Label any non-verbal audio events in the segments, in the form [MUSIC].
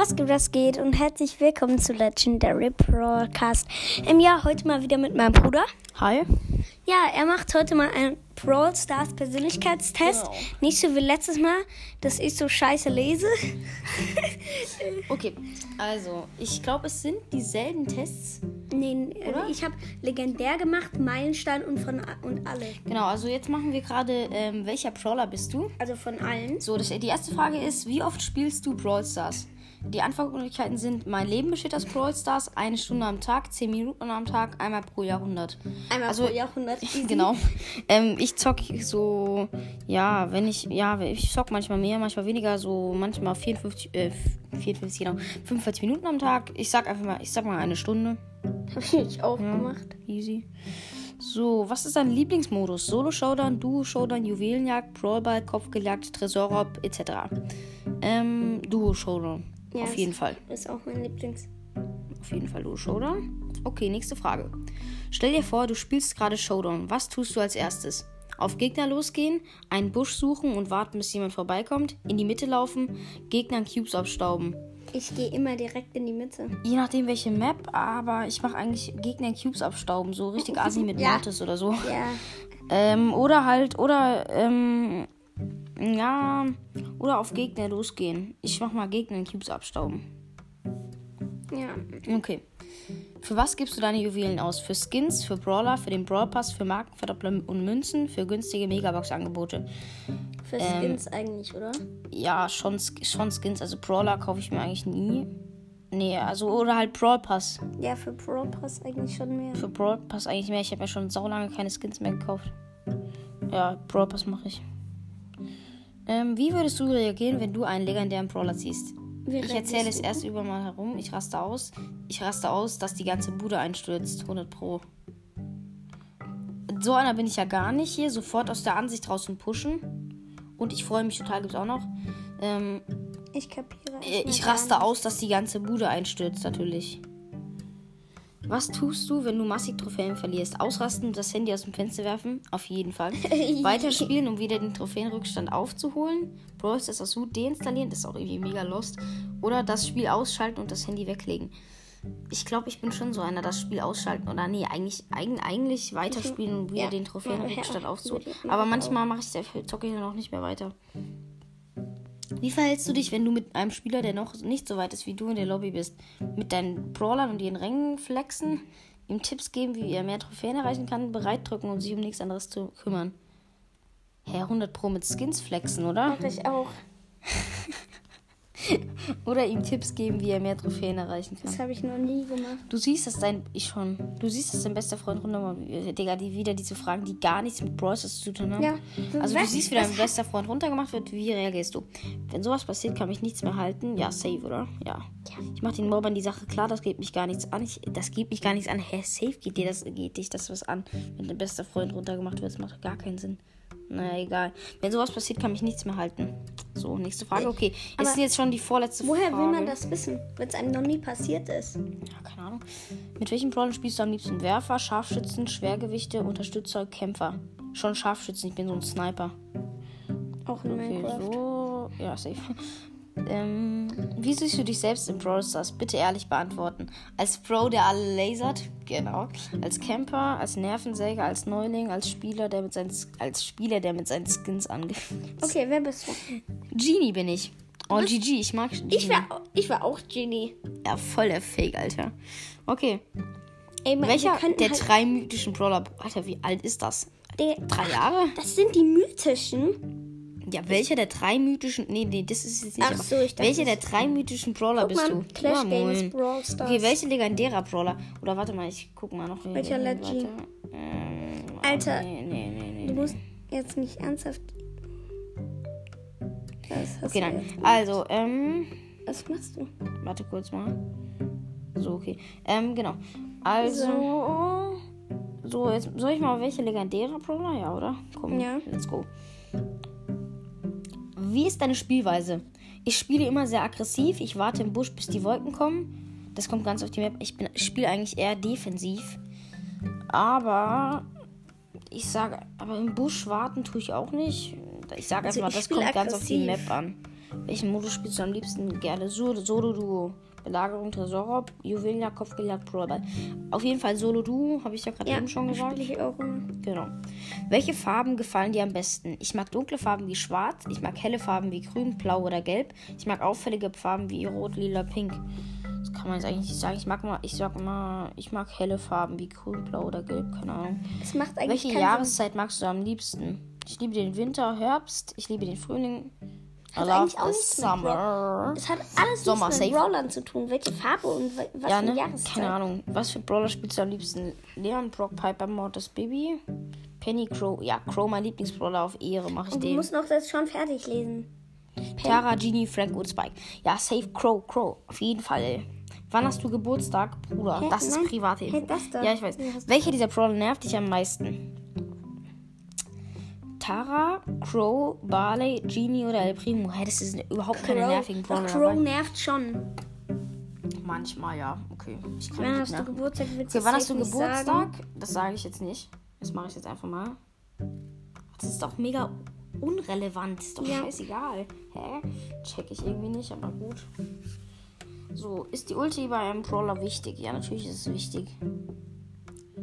Was geht, was geht und herzlich willkommen zu Legendary Broadcast. Im Jahr heute mal wieder mit meinem Bruder. Hi. Ja, er macht heute mal einen Brawl Stars Persönlichkeitstest. Genau. Nicht so wie letztes Mal, dass ich so scheiße lese. [LAUGHS] Okay, also ich glaube, es sind dieselben Tests. nee, Oder? ich habe legendär gemacht, Meilenstein und von und alle. Genau, also jetzt machen wir gerade, ähm, welcher Brawler bist du? Also von allen. So, das, die erste Frage ist, wie oft spielst du Brawl Stars? Die Antwortmöglichkeiten sind, mein Leben besteht aus Brawl Stars, eine Stunde am Tag, zehn Minuten am Tag, einmal pro Jahrhundert. Einmal Also, pro Jahrhundert. Easy. [LAUGHS] Genau. Ähm, ich zock so, ja, wenn ich, ja, ich zock manchmal mehr, manchmal weniger, so manchmal 54, äh, 54, genau, 45 Minuten am Tag. Ich sag einfach mal, ich sag mal eine Stunde. Habe ich auch gemacht. Easy. So, was ist dein Lieblingsmodus? Solo-Showdown, Duo-Showdown, Juwelenjagd, Brawlball, Kopfgejagd, Tresorraub, etc. Ähm, Duo-Showdown. Ja, Auf jeden Fall. Ist auch mein Lieblings. Auf jeden Fall Duo-Showdown. Okay, nächste Frage. Stell dir vor, du spielst gerade Showdown. Was tust du als erstes? Auf Gegner losgehen, einen Busch suchen und warten, bis jemand vorbeikommt, in die Mitte laufen, Gegnern Cubes abstauben. Ich gehe immer direkt in die Mitte. Je nachdem welche Map, aber ich mache eigentlich Gegner Cubes abstauben, so richtig [LAUGHS] assi mit Ja. Mortis oder so. Ja. Ähm, oder halt, oder, ähm, ja, oder auf Gegner losgehen. Ich mach mal Gegner in Cubes abstauben. Ja. Okay. Für was gibst du deine Juwelen aus? Für Skins, für Brawler, für den Brawl Pass, für Markenverdoppler und Münzen, für günstige Megabox-Angebote? Für Skins eigentlich, oder? Ja, schon, schon Skins. Also Brawler kaufe ich mir eigentlich nie. Nee, also, oder halt Brawl Pass. Ja, für Pro Pass eigentlich schon mehr. Für Brawl Pass eigentlich mehr. Ich habe ja schon saulange keine Skins mehr gekauft. Ja, Brawl Pass mache ich. Ähm, wie würdest du reagieren, wenn du einen legendären Brawler ziehst? Wie Ich erzähle es erst über mal herum. Ich raste aus. Ich raste aus, dass die ganze Bude einstürzt. 100 Pro. So einer bin ich ja gar nicht hier. Sofort aus der Ansicht und pushen. Und ich freue mich total, gibt's auch noch. Ähm, Ich kapiere. äh, ich raste aus, dass die ganze Bude einstürzt, natürlich. Was tust du, wenn du massig Trophäen verlierst? Ausrasten und das Handy aus dem Fenster werfen? Auf jeden Fall. [LAUGHS] Weiterspielen, um wieder den Trophäenrückstand aufzuholen. Brawl Stars aus Wut deinstallieren, das ist auch irgendwie mega lost. Oder das Spiel ausschalten und das Handy weglegen. Ich glaube, ich bin schon so einer, das Spiel ausschalten oder nee, eigentlich, eigen, eigentlich weiterspielen und wieder Ja. den Trophäenrückstand Ja, [LAUGHS] aufzuholen. Aber manchmal mache ich dafür, zocke ich dann auch nicht mehr weiter. Wie verhältst du dich, wenn du mit einem Spieler, der noch nicht so weit ist wie du in der Lobby bist, mit deinen Brawlern und ihren Rängen flexen, ihm Tipps geben, wie er mehr Trophäen erreichen kann, bereit drücken und sich um nichts anderes zu kümmern? Hä, 100 Pro mit Skins flexen, oder? Mach ich auch. [LAUGHS] [LAUGHS] Oder ihm Tipps geben, wie er mehr Trophäen erreichen kann. Das habe ich noch nie gemacht. Du siehst, dass dein. Ich schon. Du siehst, dass dein bester Freund runter. Digga, die wieder diese Fragen, die gar nichts mit Brawl Stars zu tun haben. Ja. Also du siehst, wie dein bester Freund runtergemacht wird. Wie reagierst du? Wenn sowas passiert, kann mich nichts mehr halten. Ja, safe, oder? Ja. Ich mach den Mobbern die Sache klar, das geht mich gar nichts an. Ich, das geht mich gar nichts an. Hä, safe geht dir das, geht dich das was an. Wenn dein bester Freund runtergemacht wird, das macht gar keinen Sinn. Naja, egal. Wenn sowas passiert, kann mich nichts mehr halten. So, nächste Frage. Okay, Aber ist jetzt schon die vorletzte Woher Frage. will man das wissen, wenn es einem noch nie passiert ist? Ja, keine Ahnung. Mit welchen Brawlern spielst du am liebsten? Werfer, Scharfschützen, Schwergewichte, Unterstützer, Kämpfer. Schon Scharfschützen, ich bin so ein Sniper. Auch in Okay, Minecraft. so. Ja, safe. Ähm, wie siehst du dich selbst im Brawl Stars? Bitte ehrlich beantworten. Als Bro, der alle lasert? Genau. Als Camper, als Nervensäger, als Neuling, als Spieler, der mit seinen, als Spieler, der mit seinen Skins angeht. [LAUGHS] Okay, wer bist du? Genie bin ich. Oh, GG, ich mag Genie. Ich war, ich war auch Genie. ja, voll der Fake, Alter. Okay. Ey, man, Welcher der halt, drei mythischen Brawler. Alter, wie alt ist das? der, Drei Jahre? Das sind die mythischen. Ja, welcher der drei mythischen. Nee, nee, das ist jetzt nicht. Ach so, ich dachte, welcher der drei mythischen Brawler Guck bist mal, du? Clash Ja, Games. Brawl Stars. Okay, welcher legendärer Brawler? Oder warte mal, ich guck mal noch. Welcher. Legend? Ähm, Alter. Nee, nee, nee, nee. Du musst jetzt nicht ernsthaft. Okay, nein. Also, ähm. Was machst du? Warte kurz mal. So, okay. Ähm, genau. Also. So, jetzt soll ich mal welche legendäre Brawler? Ja, oder? Komm, Ja. let's go. Wie ist deine Spielweise? Ich spiele immer sehr aggressiv. Ich warte im Busch, bis die Wolken kommen. Das kommt ganz auf die Map. Ich, bin- ich spiele eigentlich eher defensiv. Aber ich sage, aber im Busch warten tue ich auch nicht. Ich sage Also einfach mal, ich das kommt ganz auf die aggressiv. Map an. Welchen Modus spielst du am liebsten gerne? So- Solo-Duo. Belagerung, Tresorraub, Juwelenjagd, Kopfgeljagd, Brawlball. Auf jeden Fall Solo-Duo, habe ich ja gerade eben schon gesagt. ich auch immer. Genau. Welche Farben gefallen dir am besten? Ich mag dunkle Farben wie schwarz, ich mag helle Farben wie grün, blau oder gelb. Ich mag auffällige Farben wie rot, lila, pink. Das kann man jetzt eigentlich nicht sagen. Ich mag mal, ich sag mal, ich mag helle Farben wie grün, blau oder gelb, keine Ahnung. Es macht eigentlich Welche Jahreszeit magst du am liebsten? Ich liebe den Winter, Herbst, ich liebe den Frühling. Hat eigentlich auch nichts summer. Es hat alles Sommer, nichts mit. Brawlern zu tun. Welche Farbe und wa- was Ja, für ne? Jahreszeit. Keine Ahnung. Was für Brawler spielst du am liebsten? Leon, Brock, Piper, Mortis, Baby? Penny, Crow. Ja, Crow, mein Lieblingsbrawler auf Ehre, mache ich Und du den. musst noch das schon fertig lesen. Tara, Genie, Frank und Spike. Ja, safe Crow, Crow. Auf jeden Fall. Wann hast du Geburtstag, Bruder? Hä? Das ist Nein. private Info. Hä, das da. Ja, ich weiß. Du- Welcher dieser Brawler nervt dich am meisten? Tara, Crow, Barley, Genie oder El Primo? Hä, das sind überhaupt keine nervigen Brawler Crow dabei. nervt schon. Manchmal, ja. Okay. Ich kann Wann nicht hast du nerven. Geburtstag? Willst Okay, wann hast du Geburtstag? sagen? Das sage ich jetzt nicht. Das mache ich jetzt einfach mal. Das ist doch mega unrelevant. Ist doch Ja. scheißegal. Hä? Check ich irgendwie nicht, aber gut. So, ist die Ulti bei einem Brawler wichtig? Ja, natürlich ist es wichtig.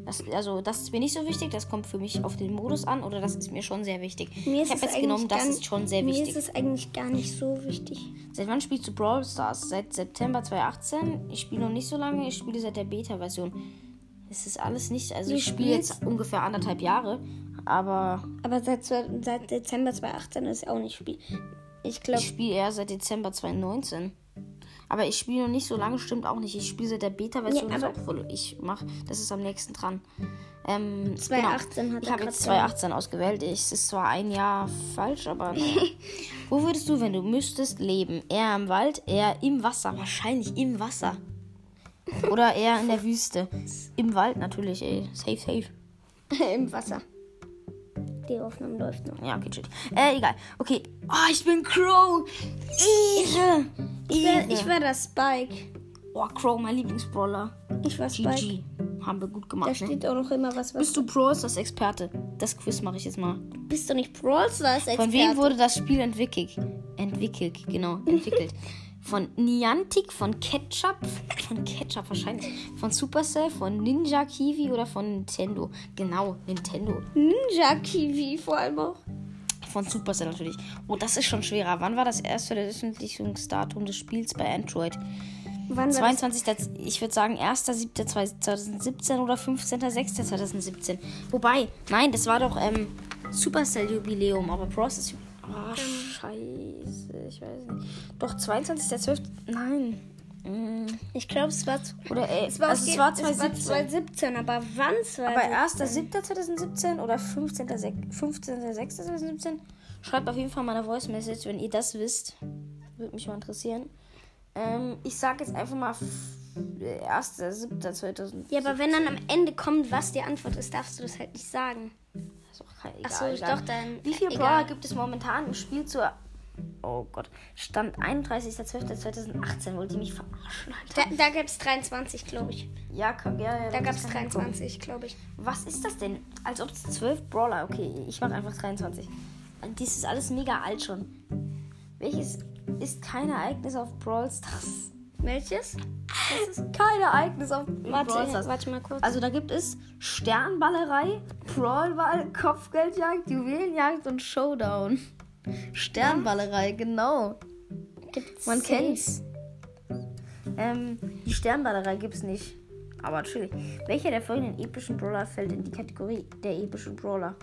Das, also, das ist mir nicht so wichtig. Das kommt für mich auf den Modus an. Oder das ist mir schon sehr wichtig. Mir ich habe jetzt eigentlich genommen, das gar ist schon sehr Mir wichtig. ist es eigentlich gar nicht so wichtig. Seit wann spielst du Brawl Stars? Seit September 2018. Ich spiele noch nicht so lange. Ich spiele seit der Beta-Version. Es ist alles nicht. Also, Du ich spiele jetzt ungefähr anderthalb Jahre. Aber Aber seit, seit Dezember 2018 ist auch nicht Spiel. Ich glaube, ich spiele eher seit Dezember 2019. Aber ich spiele noch nicht so lange, stimmt auch nicht. Ich spiele seit der Beta-Version. Ja, voll. Ich mach, das ist am nächsten dran. Ähm, 2018 genau. hat Ich habe jetzt 2018 ausgewählt. Es ist zwar ein Jahr falsch, aber [LAUGHS] naja. Wo würdest du, wenn du müsstest, leben? Eher im Wald, eher im Wasser? Wahrscheinlich im Wasser. Oder eher in der [LAUGHS] Wüste? Im Wald natürlich, ey. Safe, safe. im Wasser. Die Aufnahme läuft noch. Ja, okay, shit. Äh, egal. Okay. Oh, ich bin Crow. Ehre. Ehre. ich wär das Spike. Oh, Crow, mein Lieblingsbrawler. Ich war Spike. GG. Haben wir gut Da gemacht, ne? steht auch noch immer was. was Bist du Brawl Stars Experte? Das Quiz mache ich jetzt mal. bist du nicht Brawl Stars Von Experte? wem wurde das Spiel entwickelt? Entwickelt, genau, entwickelt. [LAUGHS] Von Niantic, von Ketchup, von Ketchup wahrscheinlich, von Supercell, von Ninja Kiwi oder von Nintendo? Genau, Nintendo. Ninja Kiwi vor allem auch. Von Supercell natürlich. Oh, das ist schon schwerer. Wann war das erste Veröffentlichungsdatum des Spiels bei Android? Wann war das? 22. Dez- Ich würde sagen 1.7.2017 oder 15.06.2017. Wobei, nein, das war doch ähm, Supercell-Jubiläum, aber ist. Ah, scheiße, ich weiß nicht. Doch, 22.12. Nein. Mm, Ich glaube, es war. Oder ey, Es war, also es war es war 2017. 2017, aber wann es war? Aber 1.7.2017 oder 15.06.2017? 15 Schreibt auf jeden Fall mal eine Voice Message, wenn ihr das wisst. Würde mich mal interessieren. Ähm, ich sag jetzt einfach mal f- 1.7.2017. Ja, aber wenn dann am Ende kommt, was die Antwort ist, darfst du das halt nicht sagen. Ist auch kein, egal, Ach so, ist egal. doch dann- Wie viele egal. Brawler gibt es momentan im Spiel zur. Oh Gott. Stand 31.12.2018. Wollt ihr mich verarschen, Alter? Da, da gab es 23, glaube ich. Ja, kann, ja, ja, Da gab es kann ich gucken. 23, glaube ich. Was ist das denn? Als ob es 12 Brawler. Okay, ich mache einfach 23. Dies ist alles mega alt schon. Welches ist kein Ereignis auf Brawl Stars? Welches? Das ist kein Ereignis auf Brawl Warte, Stars. warte mal kurz. Also da gibt es Sternballerei, Brawlball, Kopfgeldjagd, Juwelenjagd und Showdown. Sternballerei, genau. Gibt's Man kennt's. Ähm, die Sternballerei gibt's nicht. Aber natürlich. Welcher der folgenden epischen Brawler fällt in die Kategorie der epischen Brawler?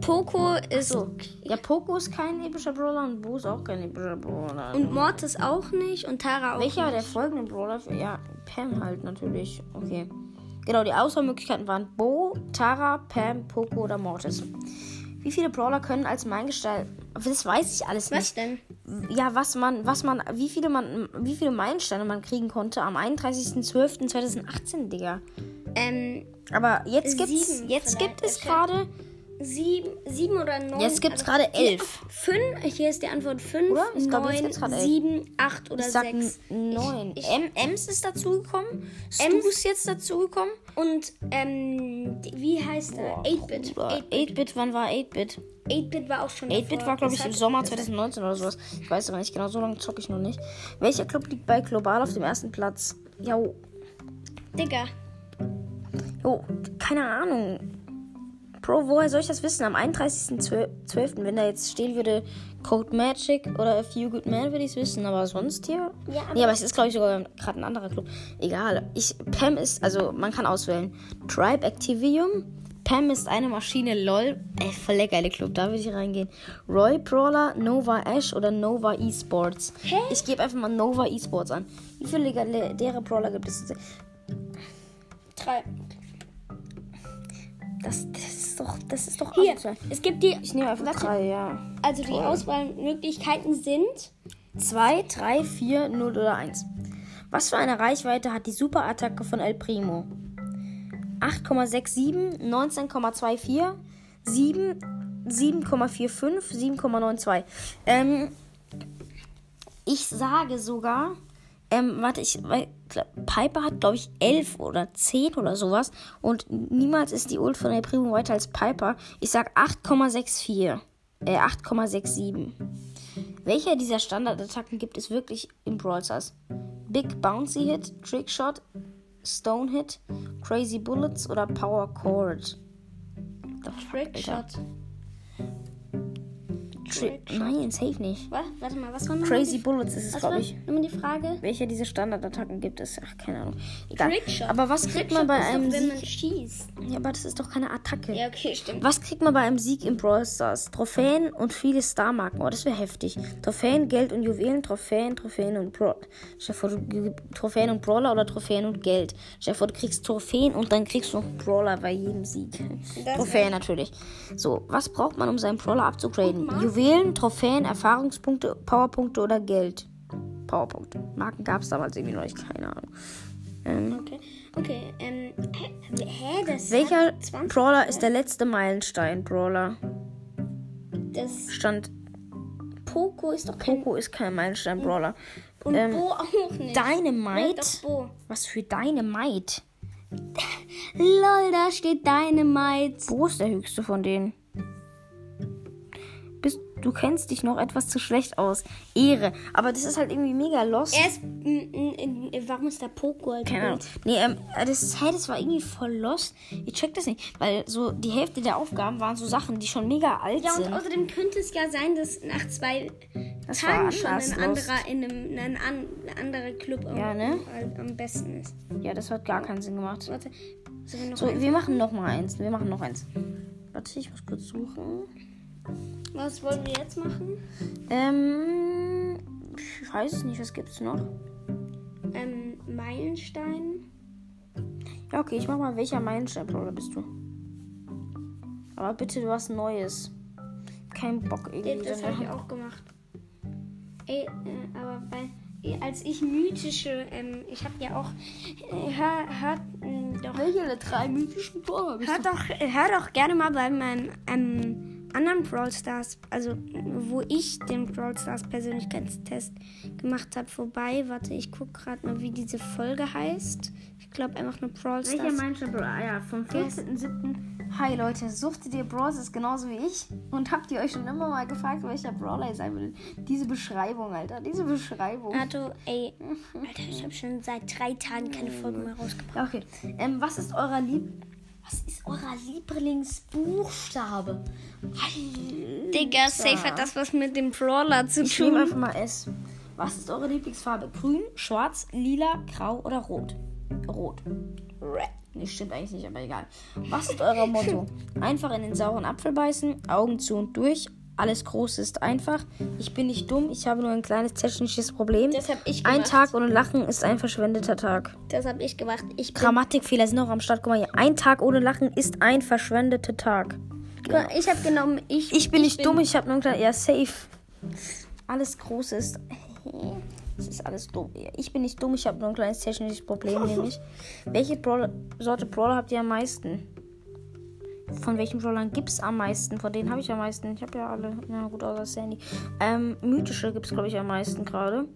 Poco ist. So. Ja, Poco ist kein epischer Brawler und Bo ist auch kein epischer Brawler. Und Mortis auch nicht und Tara auch Welcher nicht. der folgenden Brawler? Ja, Pam halt natürlich. Okay. Genau, die Auswahlmöglichkeiten waren Bo, Tara, Pam, Poco oder Mortis. Wie viele Brawler können als Meingestalt. Das weiß ich alles nicht. Was denn? Ja, was man, was man, wie viele man, wie viele Meilensteine man kriegen konnte am 31.12.2018, Digga. Ähm, Aber jetzt gibt's, jetzt gibt Es gerade, sieben, sieben oder neun. jetzt gibt's also gerade elf. Fünf, hier ist die Antwort fünf, Oder? Ich neun, elf. sieben, acht oder Ich sag sechs. neun. Ich, M Ems ist dazugekommen. Stu ist jetzt dazugekommen. und ähm, wie heißt er? 8-Bit. 8-Bit 8-Bit, wann war 8-Bit? 8-Bit war auch schon 8-Bit davor. war, glaube ich, im Sommer das hat- 2019 oder sowas. Ich weiß aber nicht genau, so lange zocke ich noch nicht. Welcher Club liegt bei Global auf dem ersten Platz? Jo, Digga. jo, keine Ahnung. Bro, woher soll ich das wissen? Am 31.12., wenn da jetzt stehen würde Code Magic oder A Few Good Men, würde ich es wissen. Aber sonst hier? Ja, aber- nee, aber es ist, glaube ich, sogar gerade ein anderer Club. Egal. Ich, Pam ist, also man kann auswählen. Tribe Activium. Pam ist eine Maschine, lol. Ey, voll der geile Club, da würde ich reingehen. Roy Brawler, Nova Ash oder Nova Esports. Hä? Ich gebe einfach mal Nova Esports an. Wie viele legendäre Brawler gibt es? Drei. Das, das ist doch, das ist doch Hier, asozial. es gibt die. Ich nehme einfach Warte. drei, ja. Also die Auswahlmöglichkeiten sind 2, 3, 4, 0 oder 1. Was für eine Reichweite hat die Superattacke von El Primo? 8,67, 19,24, 7, 7,45, 7,92. Ähm, ich sage sogar, ähm, warte, ich, Piper hat, glaube ich, 11 oder 10 oder sowas. Und niemals ist die Ult von El Primo weiter als Piper. Ich sag 8,64, äh, 8,67. Welcher dieser Standardattacken gibt es wirklich im Brawl Stars? Big Bouncy Hit, Trick Shot, Stone Hit, Crazy Bullets oder Power Chord? Trickshot. Nein, safe nicht. Was? Warte mal, was war nochmal Crazy die, Bullets ist es, glaube ich. nochmal die Frage? Welcher dieser Standardattacken gibt es? Ach, keine Ahnung. Egal. Trickshot. Aber was kriegt man bei doch, einem wenn man Sieg? schießt. Ja, aber das ist doch keine Attacke. Ja, okay, stimmt. Was kriegt man bei einem Sieg im Brawl Stars? Trophäen und viele Starmarken. Oh, das wäre heftig. Trophäen, Geld und Juwelen, Trophäen, Trophäen und Brawler. Stell vor, du Trophäen und Brawler oder Trophäen und Geld. Stell vor, du kriegst Trophäen und dann kriegst du noch Brawler bei jedem Sieg. Das Trophäen natürlich. So, was braucht man, um seinen Brawler abzugraden? Juwelen, Trophäen, Erfahrungspunkte, Powerpunkte oder Geld? Powerpunkte. Marken gab es damals irgendwie noch nicht, keine Ahnung. Ähm, Okay, okay, ähm, hä, hä das welcher hat 20 Brawler ist der letzte Meilenstein-Brawler? Das Stand Poco ist doch kein... Poco ist kein Meilenstein-Brawler. Und ähm, Bo auch nicht. Dynamite? Bo. Was für Dynamite? [LAUGHS] Lol, da steht Dynamite. Wo ist der höchste von denen? Du kennst dich noch etwas zu schlecht aus. Ehre. Aber das ist halt irgendwie mega lost. Er ist... m- m- m- Warum ist da Poco als Keine Ahnung. Nee, ähm, das, hey, das war irgendwie voll lost. Ich check das nicht. Weil so die Hälfte der Aufgaben waren so Sachen, die schon mega alt Ja, und sind. außerdem könnte es ja sein, dass nach zwei Das Tagen schon ein anderer, in einem, ein an, ein anderer Club Ja, am, ne? am, am besten ist. Ja, das hat gar keinen Sinn gemacht. Warte, wir So, eins? wir machen noch mal eins. Wir machen noch eins. Warte, ich muss kurz suchen. Was wollen wir jetzt machen? Ähm, ich weiß es nicht, was gibt's noch? Ähm, Meilenstein. Ja, okay, ich mach mal, welcher Meilenstein-Brawler bist du? Aber bitte was Neues. Kein Bock irgendwie. Das habe ich auch gemacht. Ey, äh, aber bei, als ich mythische, ähm, ich habe ja auch, äh, hör, hört ähm, doch, Welche der drei mythischen Brawler bist hört doch, äh, hör doch gerne mal bei meinem ähm, anderen Brawl Stars, also wo ich den Brawl Stars Persönlichkeitstest gemacht habe, vorbei. Warte, ich guck gerade mal, wie diese Folge heißt. Ich glaube einfach nur Brawl Stars. Welcher Meilenstein-Brawler? Ah ja, vom 14.07. Hi Leute, suchtet ihr Brawlers genauso wie ich? Und habt ihr euch schon immer mal gefragt, welcher Brawler ihr sein will? Diese Beschreibung, Alter, diese Beschreibung. Arthur, ey, Alter, ich habe schon seit drei Tagen keine [LAUGHS] Folge mehr rausgebracht. Okay. Ähm, was ist eurer Lieb... Was ist eurer Lieblingsbuchstabe? Digga, safe hat das was mit dem Brawler zu Ich nehme tun. einfach mal S. Was ist eure Lieblingsfarbe? Grün, schwarz, lila, grau oder rot? Rot. Red. Nee, stimmt eigentlich nicht, aber egal. Was ist euer Motto? [LAUGHS] Einfach in den sauren Apfel beißen, Augen zu und durch. Alles Große ist einfach. Ich bin nicht dumm, ich habe nur ein kleines technisches Problem. Das hab ich Ein gemacht. Tag ohne Lachen ist ein verschwendeter Tag. Das habe ich gemacht. Ich bin, Grammatikfehler sind noch am Start. Guck mal hier. Ein Tag ohne Lachen ist ein verschwendeter Tag. Genau. Ich habe genommen, ich, Ich bin nicht dumm, ich habe nur gesagt, ja, safe. Alles groß ist. Das ist alles dumm. Ich bin nicht dumm, ich habe nur ein kleines technisches Problem, nämlich. [LAUGHS] Welche Brawler, Sorte Brawler habt ihr am meisten? Von welchen Brawlern gibt es am meisten? Von denen habe ich am meisten. Ich habe ja alle. Ja, gut, außer Sandy. Ähm, mythische gibt es, glaube ich, am meisten gerade.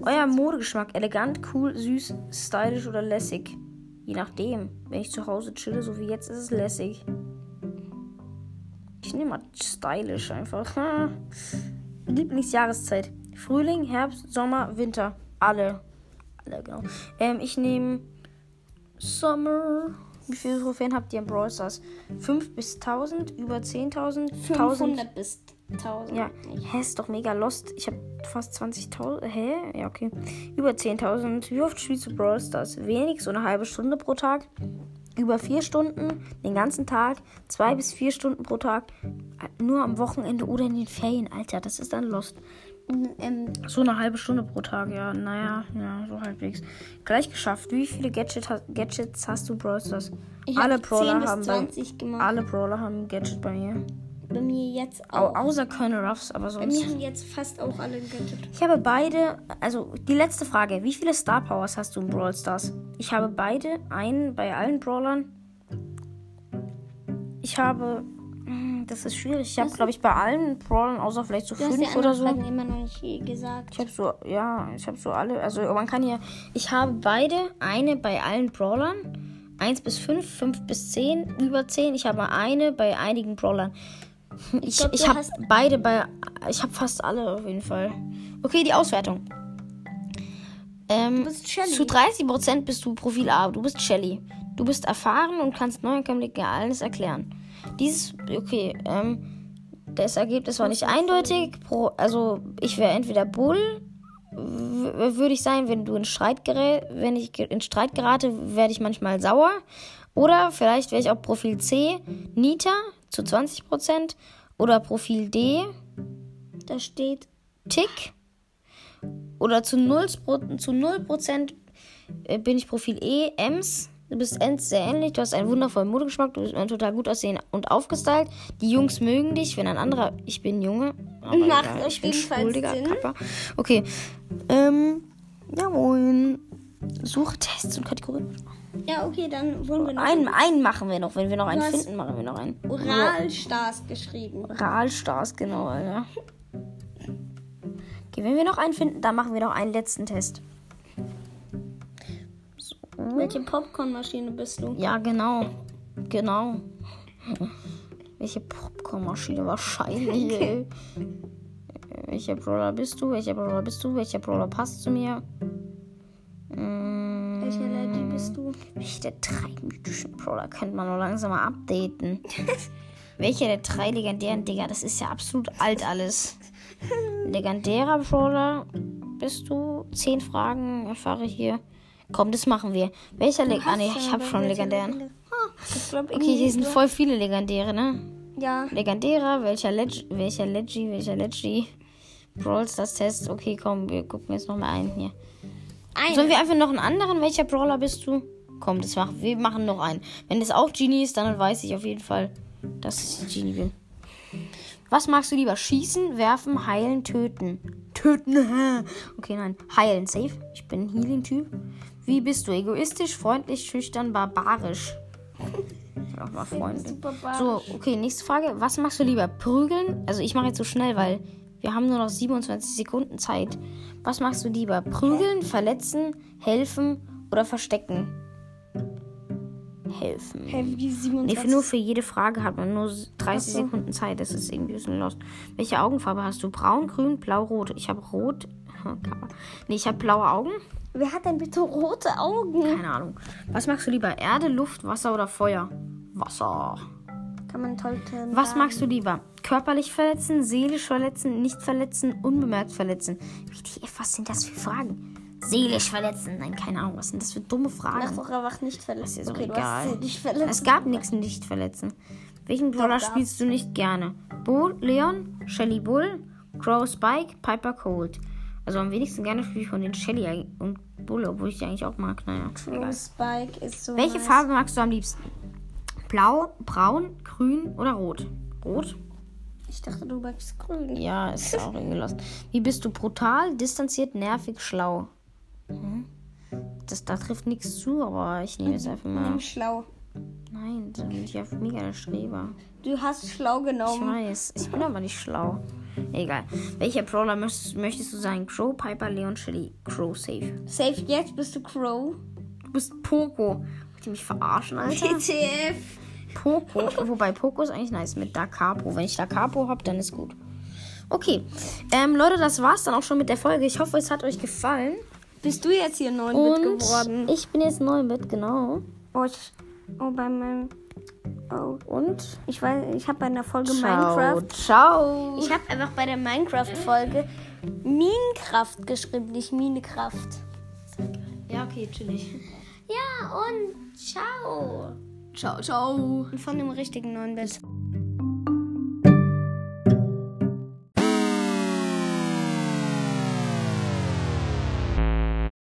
Euer Modegeschmack. Elegant, cool, süß, stylisch oder lässig? Je nachdem. Wenn ich zu Hause chille, so wie jetzt, ist es lässig. Ich nehme mal stylisch einfach. Hm. [LAUGHS] Lieblingsjahreszeit. Frühling, Herbst, Sommer, Winter. Alle. Alle, genau. Ähm, ich nehme Summer. Wie viele Trophäen habt ihr im Brawl Stars? 5 bis 1000, über 10.000, 1000. 500 bis 1000. Ja, hä, ist doch mega lost. Ich habe fast 20.000. Hä? Ja, okay. Über 10.000. Wie oft spielst du Brawl Stars? Wenig, so eine halbe Stunde pro Tag. Über vier Stunden, den ganzen Tag. Zwei bis vier Stunden pro Tag. Nur am Wochenende oder in den Ferien, Alter. Das ist dann lost. Ähm, So eine halbe Stunde pro Tag, ja. Naja, ja, so halbwegs. Gleich geschafft. Wie viele Gadget, ha- Gadgets hast du Brawl Stars? ich Alle habe Brawler 10 bis haben bei, 20 gemacht. alle Brawler haben ein Gadget bei mir. Bei mir jetzt Au, auch. außer Colonel Ruffs, aber Bei sonst. mir haben jetzt fast auch alle Gadget. Ich habe beide, also die letzte Frage, wie viele Star Powers hast du in Brawl Stars? Ich habe beide, einen bei allen Brawlern. Ich habe, das ist schwierig, ich habe glaube ich bei allen Brawlern, außer vielleicht so Du fünf oder so. Fragen immer noch nicht eh gesagt. Ich habe so, ja, ich habe so alle, also man kann hier, ich habe beide, eine bei allen Brawlern, 1 bis 5, 5 bis 10, über 10. Ich habe eine bei einigen Brawlern. Ich, glaub, ich du habe beide bei, ich habe fast alle auf jeden Fall. Okay, die Auswertung. Ähm, bist Shelly. zu 30% bist du Profil A. Du bist Shelly. Du bist erfahren und kannst Neuankömmlingen alles erklären. Dieses, okay, ähm, das Ergebnis war nicht eindeutig. Pro, also ich wäre entweder Bull, würde ich sein, wenn du in Streit gerät, wenn ich in Streit gerate, werde ich manchmal sauer. Oder vielleicht wäre ich auch Profil C, Nita zu 20%. Oder Profil D, Da steht Tick. Oder zu 0%, zu 0 äh, bin ich Profil E, Ems. Du bist sehr ähnlich. Du hast einen wundervollen Modegeschmack. Du bist total gut aussehen und aufgestylt. Die Jungs mögen dich. Wenn ein anderer. Ich bin Junge. aber Macht egal, auf ich bin jeden Fall schwul, Digga, Sinn. Kappa. Okay. Ähm. Jawohl. Suche Tests und Kategorien. Ja, okay, dann wollen wir noch Einen, einen machen wir noch. Wenn wir noch einen finden, machen wir noch einen. Oralstars geschrieben. Ralstars, genau, Alter. Okay, wenn wir noch einen finden, dann machen wir noch einen letzten Test. Welche Popcornmaschine bist du? Ja, genau. Genau. Welche Popcornmaschine wahrscheinlich, ey. Welcher Brawler bist du? Welcher Brawler bist du? Welcher Brawler passt zu mir? Mm, Welche Lady bist du? welche der drei mythischen Brawler könnte man noch langsam mal updaten? [LAUGHS] Welcher der drei legendären, Digga? Das ist ja absolut alt alles. Legendärer Brawler bist du? Zehn Fragen erfahre ich hier. Komm, das machen wir. Welcher Leg Ah, nee, ich hab schon legendären. Glaube, Okay, hier sind voll viele legendäre, ne? Ja, Legendärer, welcher Leg welcher Leggy, welcher Leggy. Brawl Stars Test. Okay, komm, wir gucken jetzt noch mal einen hier. Sollen eine. wir einfach noch einen anderen? Welcher Brawler bist du? Komm, das machen wir machen noch einen. Wenn das auch Genie ist, dann weiß ich auf jeden Fall, dass ich Genie bin. Was magst du lieber? Schießen, werfen, heilen, töten? Töten. [LAUGHS] Okay, nein. Heilen, safe. Ich bin ein Healing-Typ. Wie bist du? Egoistisch, freundlich, schüchtern, barbarisch? Auch mal Freunde. So, okay, nächste Frage. Was machst du lieber? Prügeln? Also ich mache jetzt so schnell, weil wir haben nur noch 27 Sekunden Zeit. Was machst du lieber? Prügeln, verletzen, helfen oder verstecken? Helfen. Wie Nee, 27. für nur für jede Frage hat man nur 30 Ach so. Sekunden Zeit. Das ist irgendwie ein bisschen lost. Welche Augenfarbe hast du? Braun, grün, blau, rot. Ich habe rot. [LAUGHS] Nee, ich habe blaue Augen. Wer hat denn bitte rote Augen? Keine Ahnung. Was magst du lieber? Erde, Luft, Wasser oder Feuer? Wasser. Kann man toll trennen. Was magst du lieber? Körperlich verletzen, seelisch verletzen, nicht verletzen, unbemerkt verletzen? WTF, was sind das für Fragen? Seelisch verletzen? Nein, keine Ahnung. Was sind das für dumme Fragen? doch einfach nicht verletzen. ist doch okay, du egal. Es gab nichts nicht verletzen. Welchen Brawler spielst du nicht gerne? Bo, Leon, Shelly Bull, Crow Spike, Piper Cold. Also am wenigsten gerne spiele ich von den Shelly und Bull, obwohl ich die eigentlich auch mag. Naja. True. Spike ist so. Welche. Farbe magst du am liebsten? Blau, braun, grün oder rot? Rot? Ich dachte, du magst grün. Ja, ist auch [LAUGHS] irgendwie lost. Wie bist du brutal, distanziert, nervig, schlau? Hm? Das, da trifft nichts zu, aber ich nehme jetzt einfach mal. Nimm schlau. Nein, da bin ich ja mega der Streber. Du hast schlau Ich genommen. weiß, ich bin aber nicht schlau. Egal. Welcher Brawler möchtest, möchtest du sein? Crow, Piper, Leon, Shelly? Crow, safe. Safe jetzt bist du Crow. Du bist Poco. Wollt ihr mich verarschen, Alter? TTF. Poco. Wobei Poco ist eigentlich nice mit Da Capo. Wenn ich Da Capo habe, dann ist gut. Okay. Ähm, Leute, das war's dann auch schon mit der Folge. Ich hoffe, es hat euch gefallen. Bist du jetzt hier neun Und Bit geworden? ich bin jetzt neu mit, genau. Oh, ich, oh bei meinem. Oh. Und Ich weiß, ich habe bei einer Folge ciao. Minecraft. Ciao. Ich habe einfach bei der Minecraft-Folge Minecraft geschrieben, nicht Minecraft. Ja, okay, chillig. Ja, und ciao. Ciao, ciao. Von dem richtigen 9-Bit.